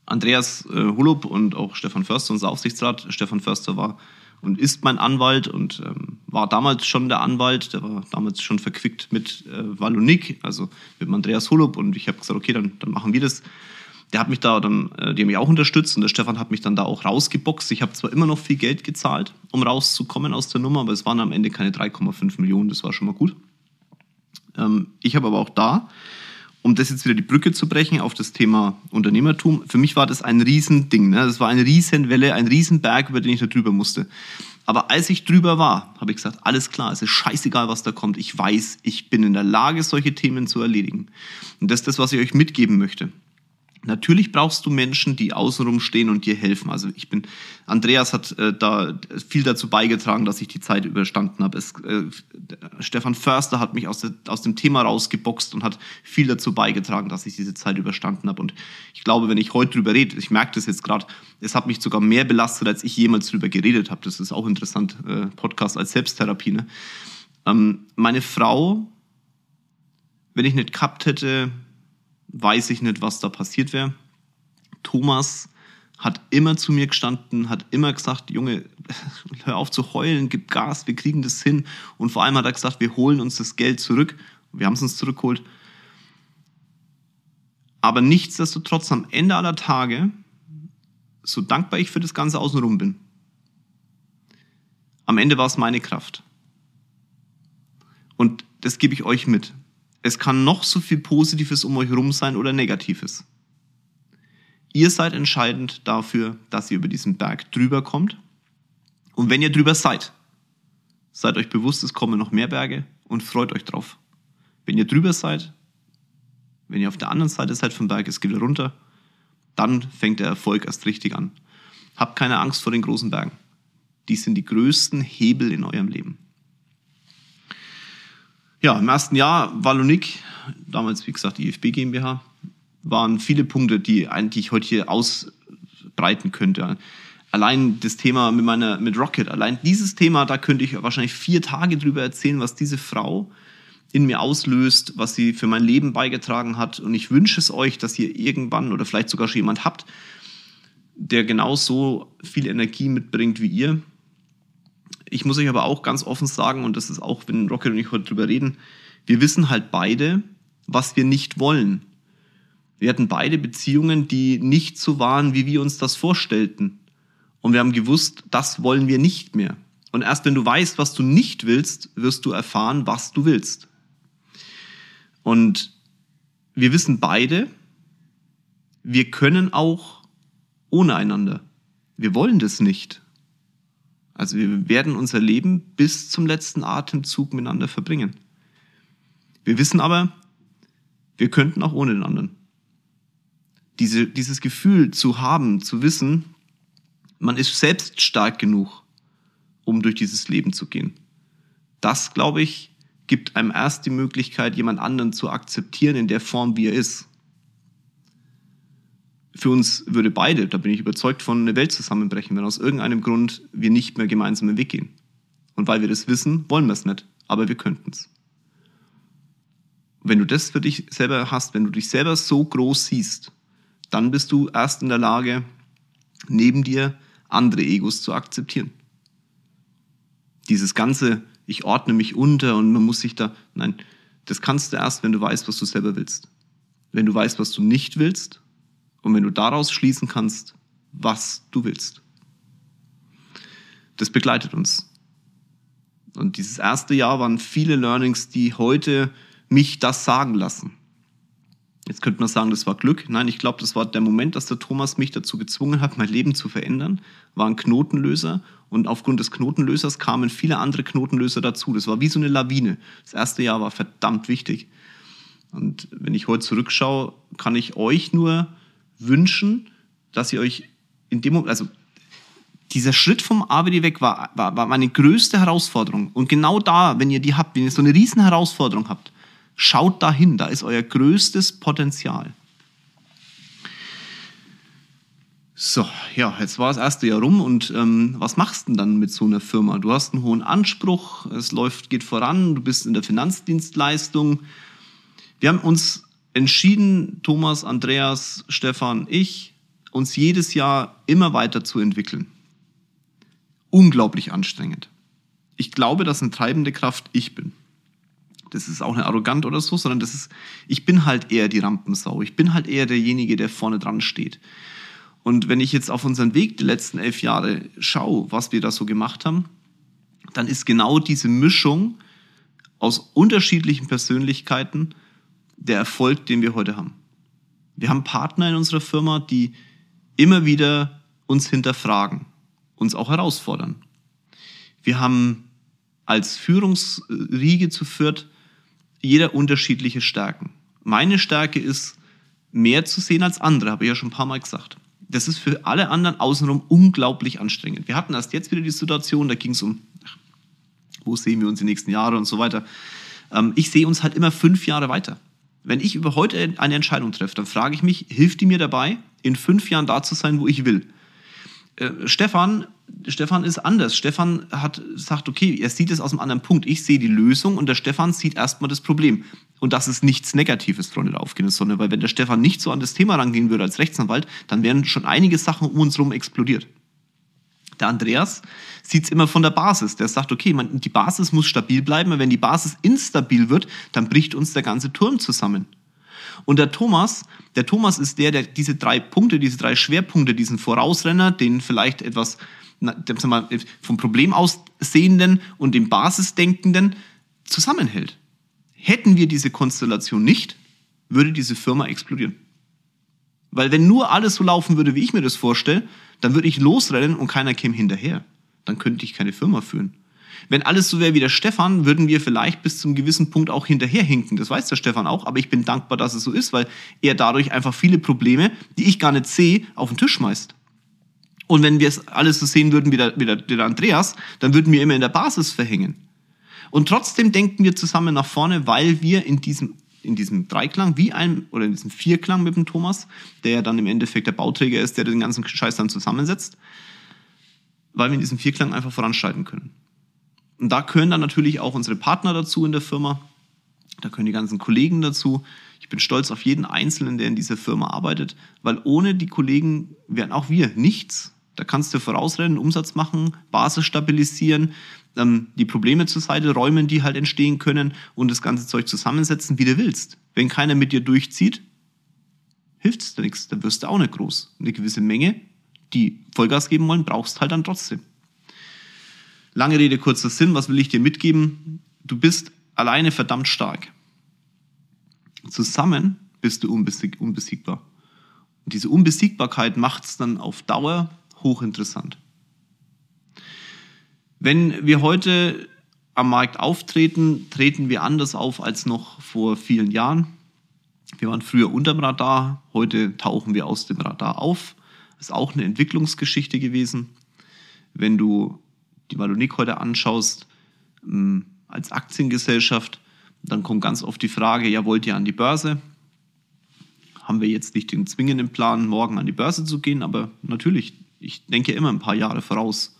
Andreas äh, Hulup und auch Stefan Förster, unser Aufsichtsrat. Stefan Förster war und ist mein Anwalt und ähm, war damals schon der Anwalt. Der war damals schon verquickt mit äh, Wallonik, also mit Andreas Hulup. Und ich habe gesagt, okay, dann, dann machen wir das. Der hat mich da dann, äh, die haben mich auch unterstützt und der Stefan hat mich dann da auch rausgeboxt. Ich habe zwar immer noch viel Geld gezahlt, um rauszukommen aus der Nummer, aber es waren am Ende keine 3,5 Millionen, das war schon mal gut. Ähm, ich habe aber auch da um das jetzt wieder die Brücke zu brechen auf das Thema Unternehmertum, für mich war das ein Riesending. Ne? Das war eine Riesenwelle, ein Riesenberg, über den ich da drüber musste. Aber als ich drüber war, habe ich gesagt, alles klar, es ist scheißegal, was da kommt. Ich weiß, ich bin in der Lage, solche Themen zu erledigen. Und das ist das, was ich euch mitgeben möchte. Natürlich brauchst du Menschen, die außenrum stehen und dir helfen. Also ich bin, Andreas hat äh, da viel dazu beigetragen, dass ich die Zeit überstanden habe. Es, äh, Stefan Förster hat mich aus, der, aus dem Thema rausgeboxt und hat viel dazu beigetragen, dass ich diese Zeit überstanden habe. Und ich glaube, wenn ich heute drüber rede, ich merke das jetzt gerade, es hat mich sogar mehr belastet, als ich jemals drüber geredet habe. Das ist auch interessant, äh, Podcast als Selbsttherapie. Ne? Ähm, meine Frau, wenn ich nicht gehabt hätte, weiß ich nicht, was da passiert wäre. Thomas hat immer zu mir gestanden, hat immer gesagt, Junge, hör auf zu heulen, gib Gas, wir kriegen das hin. Und vor allem hat er gesagt, wir holen uns das Geld zurück. Wir haben es uns zurückgeholt. Aber nichtsdestotrotz am Ende aller Tage, so dankbar ich für das Ganze außenrum bin, am Ende war es meine Kraft. Und das gebe ich euch mit. Es kann noch so viel Positives um euch herum sein oder Negatives. Ihr seid entscheidend dafür, dass ihr über diesen Berg drüber kommt. Und wenn ihr drüber seid, seid euch bewusst, es kommen noch mehr Berge und freut euch drauf. Wenn ihr drüber seid, wenn ihr auf der anderen Seite seid vom Berg, es geht runter, dann fängt der Erfolg erst richtig an. Habt keine Angst vor den großen Bergen. Die sind die größten Hebel in eurem Leben. Ja, im ersten Jahr Wallonik, damals wie gesagt die IFB GmbH, waren viele Punkte, die eigentlich heute hier ausbreiten könnte. Allein das Thema mit meiner mit Rocket, allein dieses Thema, da könnte ich wahrscheinlich vier Tage drüber erzählen, was diese Frau in mir auslöst, was sie für mein Leben beigetragen hat. Und ich wünsche es euch, dass ihr irgendwann oder vielleicht sogar schon jemand habt, der genauso viel Energie mitbringt wie ihr, ich muss euch aber auch ganz offen sagen, und das ist auch, wenn Rocket und ich heute drüber reden, wir wissen halt beide, was wir nicht wollen. Wir hatten beide Beziehungen, die nicht so waren, wie wir uns das vorstellten. Und wir haben gewusst, das wollen wir nicht mehr. Und erst wenn du weißt, was du nicht willst, wirst du erfahren, was du willst. Und wir wissen beide, wir können auch ohne einander. Wir wollen das nicht. Also wir werden unser Leben bis zum letzten Atemzug miteinander verbringen. Wir wissen aber, wir könnten auch ohne den anderen. Diese, dieses Gefühl zu haben, zu wissen, Man ist selbst stark genug, um durch dieses Leben zu gehen. Das, glaube ich, gibt einem erst die Möglichkeit, jemand anderen zu akzeptieren in der Form, wie er ist. Für uns würde beide, da bin ich überzeugt von, eine Welt zusammenbrechen, wenn aus irgendeinem Grund wir nicht mehr gemeinsam im Weg gehen. Und weil wir das wissen, wollen wir es nicht, aber wir könnten es. Wenn du das für dich selber hast, wenn du dich selber so groß siehst, dann bist du erst in der Lage, neben dir andere Egos zu akzeptieren. Dieses ganze, ich ordne mich unter und man muss sich da, nein, das kannst du erst, wenn du weißt, was du selber willst. Wenn du weißt, was du nicht willst und wenn du daraus schließen kannst, was du willst. Das begleitet uns. Und dieses erste Jahr waren viele Learnings, die heute mich das sagen lassen. Jetzt könnte man sagen, das war Glück. Nein, ich glaube, das war der Moment, dass der Thomas mich dazu gezwungen hat, mein Leben zu verändern. War ein Knotenlöser und aufgrund des Knotenlösers kamen viele andere Knotenlöser dazu. Das war wie so eine Lawine. Das erste Jahr war verdammt wichtig. Und wenn ich heute zurückschaue, kann ich euch nur wünschen, dass ihr euch in dem Moment, also dieser Schritt vom AWD weg war, war, war meine größte Herausforderung. Und genau da, wenn ihr die habt, wenn ihr so eine riesen Herausforderung habt, Schaut dahin, da ist euer größtes Potenzial. So, ja, jetzt war das erste Jahr rum und ähm, was machst du denn dann mit so einer Firma? Du hast einen hohen Anspruch, es läuft, geht voran, du bist in der Finanzdienstleistung. Wir haben uns entschieden, Thomas, Andreas, Stefan, ich, uns jedes Jahr immer weiter zu entwickeln. Unglaublich anstrengend. Ich glaube, dass eine treibende Kraft ich bin das ist auch nicht arrogant oder so, sondern das ist, ich bin halt eher die Rampensau. Ich bin halt eher derjenige, der vorne dran steht. Und wenn ich jetzt auf unseren Weg die letzten elf Jahre schaue, was wir da so gemacht haben, dann ist genau diese Mischung aus unterschiedlichen Persönlichkeiten der Erfolg, den wir heute haben. Wir haben Partner in unserer Firma, die immer wieder uns hinterfragen, uns auch herausfordern. Wir haben als Führungsriege zu viert jeder unterschiedliche Stärken. Meine Stärke ist, mehr zu sehen als andere, habe ich ja schon ein paar Mal gesagt. Das ist für alle anderen außenrum unglaublich anstrengend. Wir hatten erst jetzt wieder die Situation, da ging es um, wo sehen wir uns die nächsten Jahre und so weiter. Ähm, ich sehe uns halt immer fünf Jahre weiter. Wenn ich über heute eine Entscheidung treffe, dann frage ich mich, hilft die mir dabei, in fünf Jahren da zu sein, wo ich will? Äh, Stefan Stefan ist anders. Stefan hat sagt, okay, er sieht es aus einem anderen Punkt. Ich sehe die Lösung und der Stefan sieht erstmal das Problem. Und das ist nichts Negatives, Freunde der Sonne, weil wenn der Stefan nicht so an das Thema rangehen würde als Rechtsanwalt, dann wären schon einige Sachen um uns herum explodiert. Der Andreas sieht es immer von der Basis. Der sagt, okay, man, die Basis muss stabil bleiben, weil wenn die Basis instabil wird, dann bricht uns der ganze Turm zusammen. Und der Thomas, der Thomas ist der, der diese drei Punkte, diese drei Schwerpunkte, diesen Vorausrenner, den vielleicht etwas vom Problem aussehenden und dem Basisdenkenden zusammenhält. Hätten wir diese Konstellation nicht, würde diese Firma explodieren. Weil wenn nur alles so laufen würde, wie ich mir das vorstelle, dann würde ich losrennen und keiner käme hinterher. Dann könnte ich keine Firma führen. Wenn alles so wäre wie der Stefan, würden wir vielleicht bis zum gewissen Punkt auch hinterherhinken. Das weiß der Stefan auch, aber ich bin dankbar, dass es so ist, weil er dadurch einfach viele Probleme, die ich gar nicht sehe, auf den Tisch schmeißt. Und wenn wir es alles so sehen würden wie der, wie, der, Andreas, dann würden wir immer in der Basis verhängen. Und trotzdem denken wir zusammen nach vorne, weil wir in diesem, in diesem Dreiklang, wie ein, oder in diesem Vierklang mit dem Thomas, der ja dann im Endeffekt der Bauträger ist, der den ganzen Scheiß dann zusammensetzt, weil wir in diesem Vierklang einfach voranschreiten können. Und da können dann natürlich auch unsere Partner dazu in der Firma, da können die ganzen Kollegen dazu. Ich bin stolz auf jeden Einzelnen, der in dieser Firma arbeitet, weil ohne die Kollegen wären auch wir nichts. Da kannst du vorausrennen, Umsatz machen, Basis stabilisieren, ähm, die Probleme zur Seite räumen, die halt entstehen können und das ganze Zeug zusammensetzen, wie du willst. Wenn keiner mit dir durchzieht, hilft es dir nichts. Dann wirst du auch nicht groß. Eine gewisse Menge, die Vollgas geben wollen, brauchst halt dann trotzdem. Lange Rede, kurzer Sinn. Was will ich dir mitgeben? Du bist alleine verdammt stark. Zusammen bist du unbesieg unbesiegbar. Und diese Unbesiegbarkeit macht es dann auf Dauer hochinteressant. Wenn wir heute am Markt auftreten, treten wir anders auf als noch vor vielen Jahren. Wir waren früher unterm Radar, heute tauchen wir aus dem Radar auf. Das ist auch eine Entwicklungsgeschichte gewesen. wenn du die Valonik heute anschaust, ähm, als Aktiengesellschaft, dann kommt ganz oft die Frage, ja, wollt ihr an die Börse? Haben wir jetzt nicht den zwingenden Plan, morgen an die Börse zu gehen, aber natürlich, ich denke immer ein paar Jahre voraus.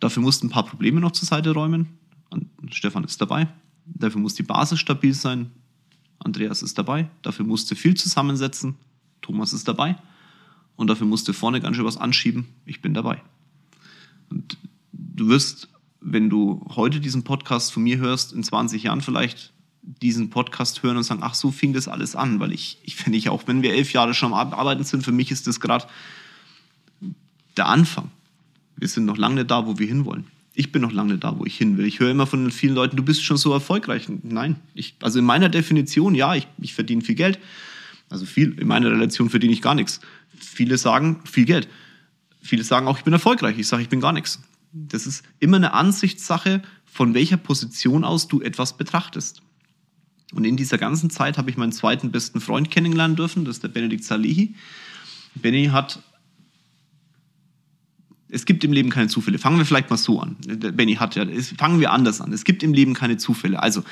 Dafür mussten ein paar Probleme noch zur Seite räumen. Stefan ist dabei. Dafür muss die Basis stabil sein. Andreas ist dabei. Dafür musste viel zusammensetzen. Thomas ist dabei. Und dafür musste vorne ganz schön was anschieben. Ich bin dabei. Und du wirst, wenn du heute diesen Podcast von mir hörst, in 20 Jahren vielleicht diesen Podcast hören und sagen, ach, so fing das alles an. Weil ich, ich finde ich auch, wenn wir elf Jahre schon am Arbeiten sind, für mich ist das gerade der Anfang. Wir sind noch lange nicht da, wo wir hinwollen. Ich bin noch lange nicht da, wo ich hin will. Ich höre immer von vielen Leuten, du bist schon so erfolgreich. Nein, ich, also in meiner Definition, ja, ich, ich verdiene viel Geld. Also viel, in meiner Relation verdiene ich gar nichts. Viele sagen viel Geld. Viele sagen auch, ich bin erfolgreich. Ich sage, ich bin gar nichts. Das ist immer eine Ansichtssache, von welcher Position aus du etwas betrachtest. Und in dieser ganzen Zeit habe ich meinen zweiten besten Freund kennenlernen dürfen, das ist der Benedikt Salihi. Benny hat es gibt im Leben keine Zufälle. Fangen wir vielleicht mal so an. Benny hat ja, fangen wir anders an. Es gibt im Leben keine Zufälle. Also,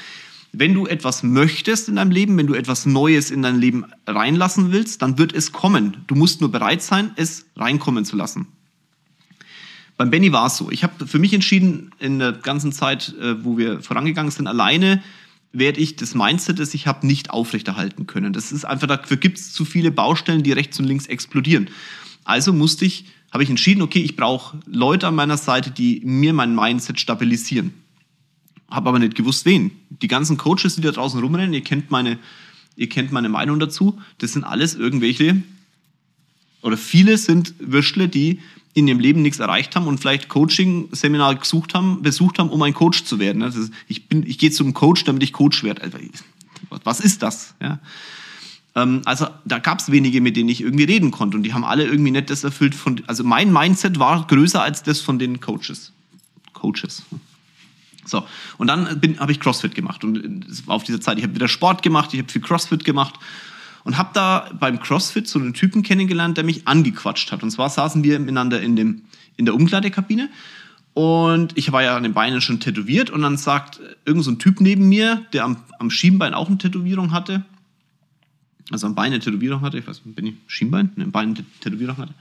wenn du etwas möchtest in deinem Leben, wenn du etwas Neues in dein Leben reinlassen willst, dann wird es kommen. Du musst nur bereit sein, es reinkommen zu lassen. Beim Benny war es so. Ich habe für mich entschieden, in der ganzen Zeit, äh, wo wir vorangegangen sind, alleine werde ich das Mindset, das ich habe, nicht aufrechterhalten können. Das ist einfach, dafür gibt es zu viele Baustellen, die rechts und links explodieren. Also musste ich habe ich entschieden, okay, ich brauche Leute an meiner Seite, die mir mein Mindset stabilisieren. Habe aber nicht gewusst, wen. Die ganzen Coaches, die da draußen rumrennen, ihr kennt meine, ihr kennt meine Meinung dazu, das sind alles irgendwelche, oder viele sind Würstle, die in ihrem Leben nichts erreicht haben und vielleicht Coaching-Seminar gesucht haben, besucht haben, um ein Coach zu werden. Ist, ich, ich gehe zum Coach, damit ich Coach werde. Was ist das? Ja? Ähm, also da gab es wenige, mit denen ich irgendwie reden konnte und die haben alle irgendwie nicht das erfüllt von, also mein Mindset war größer als das von den Coaches. Coaches. So, und dann habe ich CrossFit gemacht und war auf dieser Zeit, ich habe wieder Sport gemacht, ich habe viel CrossFit gemacht und habe da beim CrossFit so einen Typen kennengelernt, der mich angequatscht hat. Und zwar saßen wir miteinander in, dem, in der Umkleidekabine und ich war ja an den Beinen schon tätowiert und dann sagt irgend so ein Typ neben mir, der am, am Schienbein auch eine Tätowierung hatte, also am Bein eine Tätowierung hatte, ich weiß, bin ich Schienbein, ne, am Bein eine Tätowierung hatte,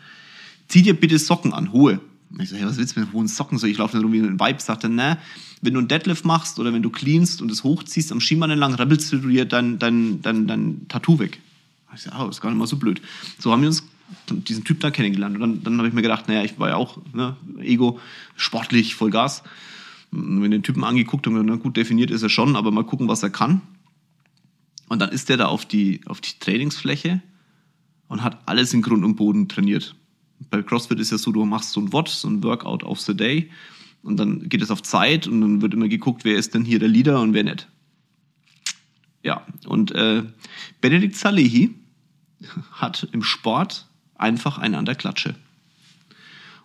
zieh dir bitte Socken an, hohe. Ich so, hey, was willst du mit hohen Socken? So, ich laufe dann rum wie ein Vibe, sagt er, ne, wenn du einen Deadlift machst oder wenn du cleanst und es hochziehst am Schienbein entlang, rabbelst du dir dein, dein, dein, dein Tattoo weg. Ich so, oh, ist gar nicht mal so blöd. So haben wir uns diesen Typ da kennengelernt. Und dann, dann habe ich mir gedacht, naja, ich war ja auch ne, Ego, sportlich, voll Gas. Und wenn den Typen angeguckt und na gut definiert ist er schon, aber mal gucken, was er kann. Und dann ist der da auf die, auf die Trainingsfläche und hat alles in Grund und Boden trainiert. Bei CrossFit ist ja so, du machst so ein WOT, so ein Workout of the Day und dann geht es auf Zeit und dann wird immer geguckt, wer ist denn hier der Leader und wer nicht. Ja, und äh, Benedikt Salehi hat im Sport einfach einen an der Klatsche.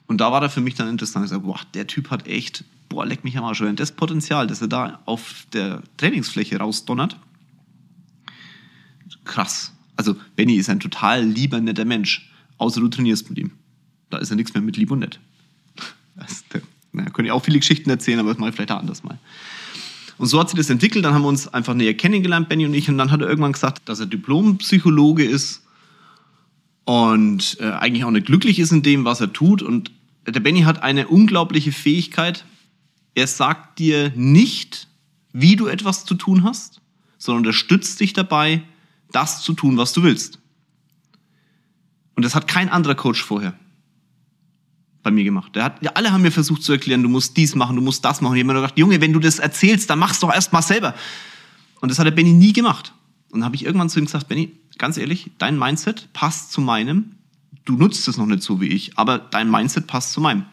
Und da war da für mich dann interessant. Ich sage, boah, der Typ hat echt, boah, leck mich am Arsch. Wenn das Potenzial, das er da auf der Trainingsfläche rausdonnert, krass. Also Benny ist ein total lieber, netter Mensch. Außer du trainierst mit ihm. Da ist er nichts mehr mit lieb und nett. Das, naja, könnte ich auch viele Geschichten erzählen, aber das mache ich vielleicht anders mal. Und so hat sich das entwickelt. Dann haben wir uns einfach näher kennengelernt, Benny und ich. Und dann hat er irgendwann gesagt, dass er Diplompsychologe ist und äh, eigentlich auch nicht glücklich ist in dem, was er tut. Und der Benny hat eine unglaubliche Fähigkeit. Er sagt dir nicht, wie du etwas zu tun hast, sondern unterstützt dich dabei, das zu tun, was du willst. Und das hat kein anderer Coach vorher bei mir gemacht. Der hat, ja, alle haben mir versucht zu erklären, du musst dies machen, du musst das machen. Ich habe mir gedacht, Junge, wenn du das erzählst, dann mach's doch erst mal selber. Und das hat der Benny nie gemacht. Und dann habe ich irgendwann zu ihm gesagt, Benny, ganz ehrlich, dein Mindset passt zu meinem. Du nutzt es noch nicht so wie ich, aber dein Mindset passt zu meinem.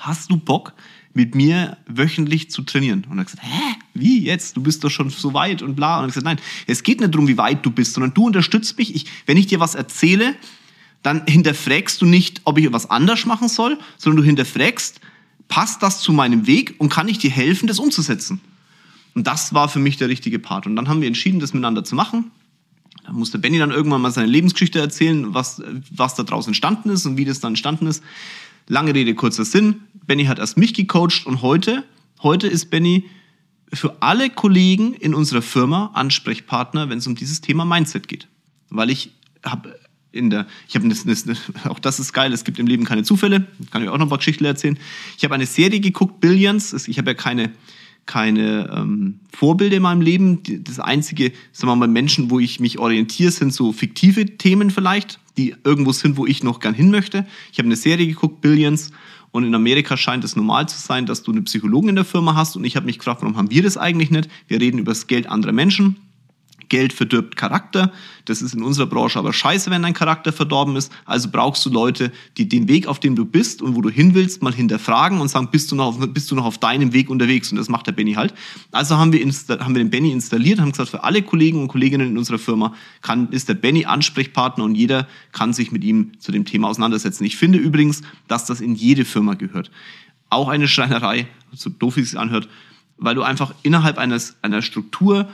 Hast du Bock, mit mir wöchentlich zu trainieren. Und er hat gesagt, hä, wie jetzt? Du bist doch schon so weit und bla. Und er hat gesagt, nein, es geht nicht darum, wie weit du bist, sondern du unterstützt mich. Ich, wenn ich dir was erzähle, dann hinterfragst du nicht, ob ich etwas anders machen soll, sondern du hinterfragst, passt das zu meinem Weg und kann ich dir helfen, das umzusetzen? Und das war für mich der richtige Part. Und dann haben wir entschieden, das miteinander zu machen. Da musste Benny dann irgendwann mal seine Lebensgeschichte erzählen, was, was da draußen entstanden ist und wie das dann entstanden ist. Lange Rede, kurzer Sinn. Benny hat erst mich gecoacht und heute, heute ist Benny für alle Kollegen in unserer Firma Ansprechpartner, wenn es um dieses Thema Mindset geht. Weil ich habe in der, ich habe auch das ist geil, es gibt im Leben keine Zufälle, kann ich auch noch ein paar Geschichten erzählen. Ich habe eine Serie geguckt, Billions, ich habe ja keine, keine ähm, Vorbilder in meinem Leben. Das einzige, sagen wir mal, Menschen, wo ich mich orientiere, sind so fiktive Themen vielleicht, die irgendwo sind, wo ich noch gern hin möchte. Ich habe eine Serie geguckt, Billions, und in Amerika scheint es normal zu sein, dass du eine Psychologin in der Firma hast. Und ich habe mich gefragt, warum haben wir das eigentlich nicht? Wir reden über das Geld anderer Menschen. Geld verdirbt Charakter. Das ist in unserer Branche aber scheiße, wenn dein Charakter verdorben ist. Also brauchst du Leute, die den Weg, auf dem du bist und wo du hin willst, mal hinterfragen und sagen, bist du noch auf, bist du noch auf deinem Weg unterwegs? Und das macht der Benny halt. Also haben wir, haben wir den Benny installiert, haben gesagt, für alle Kollegen und Kolleginnen in unserer Firma kann, ist der Benny Ansprechpartner und jeder kann sich mit ihm zu dem Thema auseinandersetzen. Ich finde übrigens, dass das in jede Firma gehört. Auch eine Schreinerei, so doof wie es sich anhört, weil du einfach innerhalb eines, einer Struktur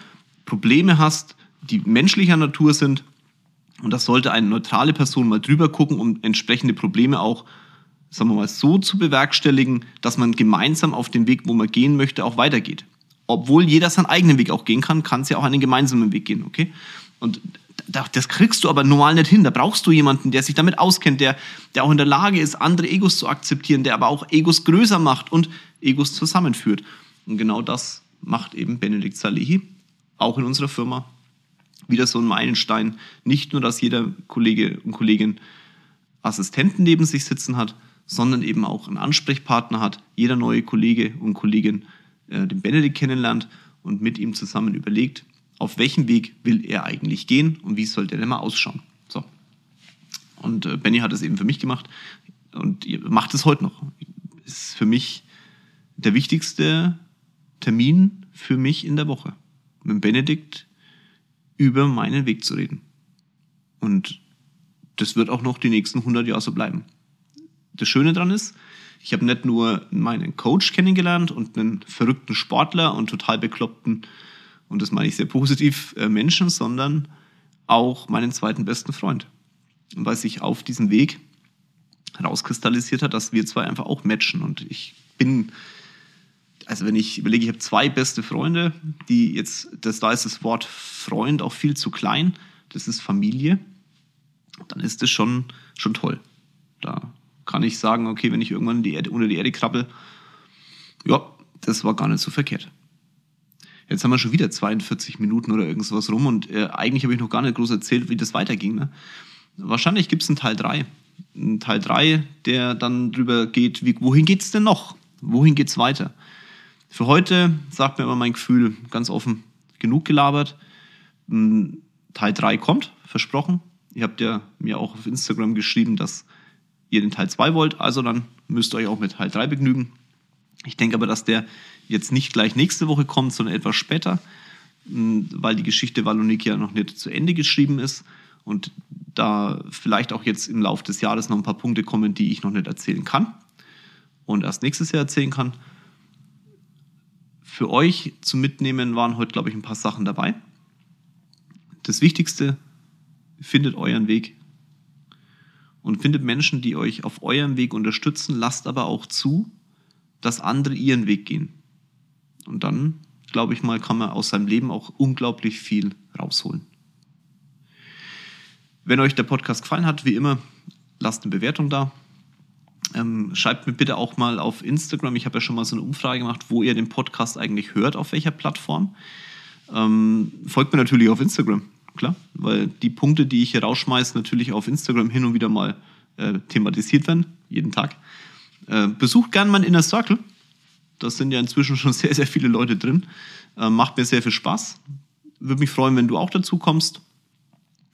Probleme hast, die menschlicher Natur sind. Und das sollte eine neutrale Person mal drüber gucken, um entsprechende Probleme auch, sagen wir mal, so zu bewerkstelligen, dass man gemeinsam auf dem Weg, wo man gehen möchte, auch weitergeht. Obwohl jeder seinen eigenen Weg auch gehen kann, kann es ja auch einen gemeinsamen Weg gehen, okay? Und das kriegst du aber normal nicht hin. Da brauchst du jemanden, der sich damit auskennt, der, der auch in der Lage ist, andere Egos zu akzeptieren, der aber auch Egos größer macht und Egos zusammenführt. Und genau das macht eben Benedikt Salehi auch in unserer Firma wieder so ein Meilenstein. Nicht nur, dass jeder Kollege und Kollegin Assistenten neben sich sitzen hat, sondern eben auch einen Ansprechpartner hat. Jeder neue Kollege und Kollegin äh, den Benedikt kennenlernt und mit ihm zusammen überlegt, auf welchem Weg will er eigentlich gehen und wie soll der denn mal ausschauen. So. Und äh, Benny hat es eben für mich gemacht und macht es heute noch. Ist für mich der wichtigste Termin für mich in der Woche mit Benedikt über meinen Weg zu reden. Und das wird auch noch die nächsten 100 Jahre so bleiben. Das Schöne daran ist, ich habe nicht nur meinen Coach kennengelernt und einen verrückten Sportler und total bekloppten, und das meine ich sehr positiv, äh, Menschen, sondern auch meinen zweiten besten Freund. Und weil sich auf diesem Weg herauskristallisiert hat, dass wir zwei einfach auch matchen. Und ich bin also wenn ich überlege, ich habe zwei beste Freunde, die jetzt, das, da ist das Wort Freund auch viel zu klein, das ist Familie, dann ist das schon, schon toll. Da kann ich sagen, okay, wenn ich irgendwann die Erde, unter die Erde krabbel, ja, das war gar nicht so verkehrt. Jetzt haben wir schon wieder 42 Minuten oder irgendwas rum und äh, eigentlich habe ich noch gar nicht groß erzählt, wie das weiterging. Ne? Wahrscheinlich gibt es einen Teil 3. Einen Teil 3, der dann drüber geht, wie, wohin geht es denn noch? Wohin geht es weiter? Für heute sagt mir immer mein Gefühl ganz offen, genug gelabert. Hm, Teil 3 kommt, versprochen. Ihr habt ja mir auch auf Instagram geschrieben, dass ihr den Teil 2 wollt, also dann müsst ihr euch auch mit Teil 3 begnügen. Ich denke aber, dass der jetzt nicht gleich nächste Woche kommt, sondern etwas später, hm, weil die Geschichte Wallonik ja noch nicht zu Ende geschrieben ist und da vielleicht auch jetzt im Laufe des Jahres noch ein paar Punkte kommen, die ich noch nicht erzählen kann und erst nächstes Jahr erzählen kann. Für euch zum Mitnehmen waren heute, glaube ich, ein paar Sachen dabei. Das Wichtigste, findet euren Weg und findet Menschen, die euch auf eurem Weg unterstützen, lasst aber auch zu, dass andere ihren Weg gehen. Und dann, glaube ich mal, kann man aus seinem Leben auch unglaublich viel rausholen. Wenn euch der Podcast gefallen hat, wie immer, lasst eine Bewertung da. Ähm, schreibt mir bitte auch mal auf Instagram. Ich habe ja schon mal so eine Umfrage gemacht, wo ihr den Podcast eigentlich hört, auf welcher Plattform. Ähm, folgt mir natürlich auf Instagram, klar, weil die Punkte, die ich hier rausschmeiße, natürlich auf Instagram hin und wieder mal äh, thematisiert werden, jeden Tag. Äh, besucht gerne meinen Inner Circle. Da sind ja inzwischen schon sehr, sehr viele Leute drin. Äh, macht mir sehr viel Spaß. Würde mich freuen, wenn du auch dazu kommst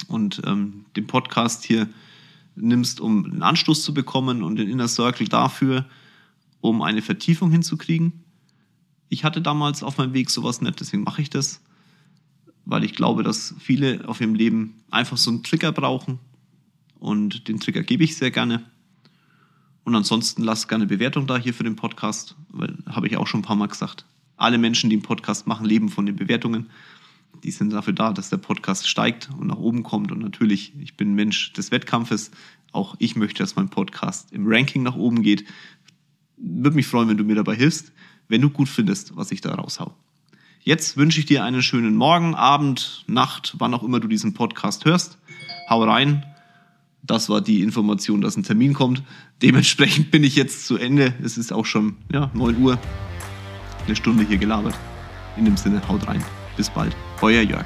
und ähm, den Podcast hier nimmst, um einen Anstoß zu bekommen und den Inner Circle dafür, um eine Vertiefung hinzukriegen. Ich hatte damals auf meinem Weg sowas nicht, deswegen mache ich das, weil ich glaube, dass viele auf ihrem Leben einfach so einen Trigger brauchen und den Trigger gebe ich sehr gerne. Und ansonsten lasst gerne Bewertung da hier für den Podcast, weil habe ich auch schon ein paar Mal gesagt. Alle Menschen, die einen Podcast machen, leben von den Bewertungen. Die sind dafür da, dass der Podcast steigt und nach oben kommt. Und natürlich, ich bin Mensch des Wettkampfes. Auch ich möchte, dass mein Podcast im Ranking nach oben geht. Würde mich freuen, wenn du mir dabei hilfst, wenn du gut findest, was ich da raushau. Jetzt wünsche ich dir einen schönen Morgen, Abend, Nacht, wann auch immer du diesen Podcast hörst. Hau rein. Das war die Information, dass ein Termin kommt. Dementsprechend bin ich jetzt zu Ende. Es ist auch schon ja, 9 Uhr. Eine Stunde hier gelabert. In dem Sinne, haut rein. Bis bald. Euer Jörg.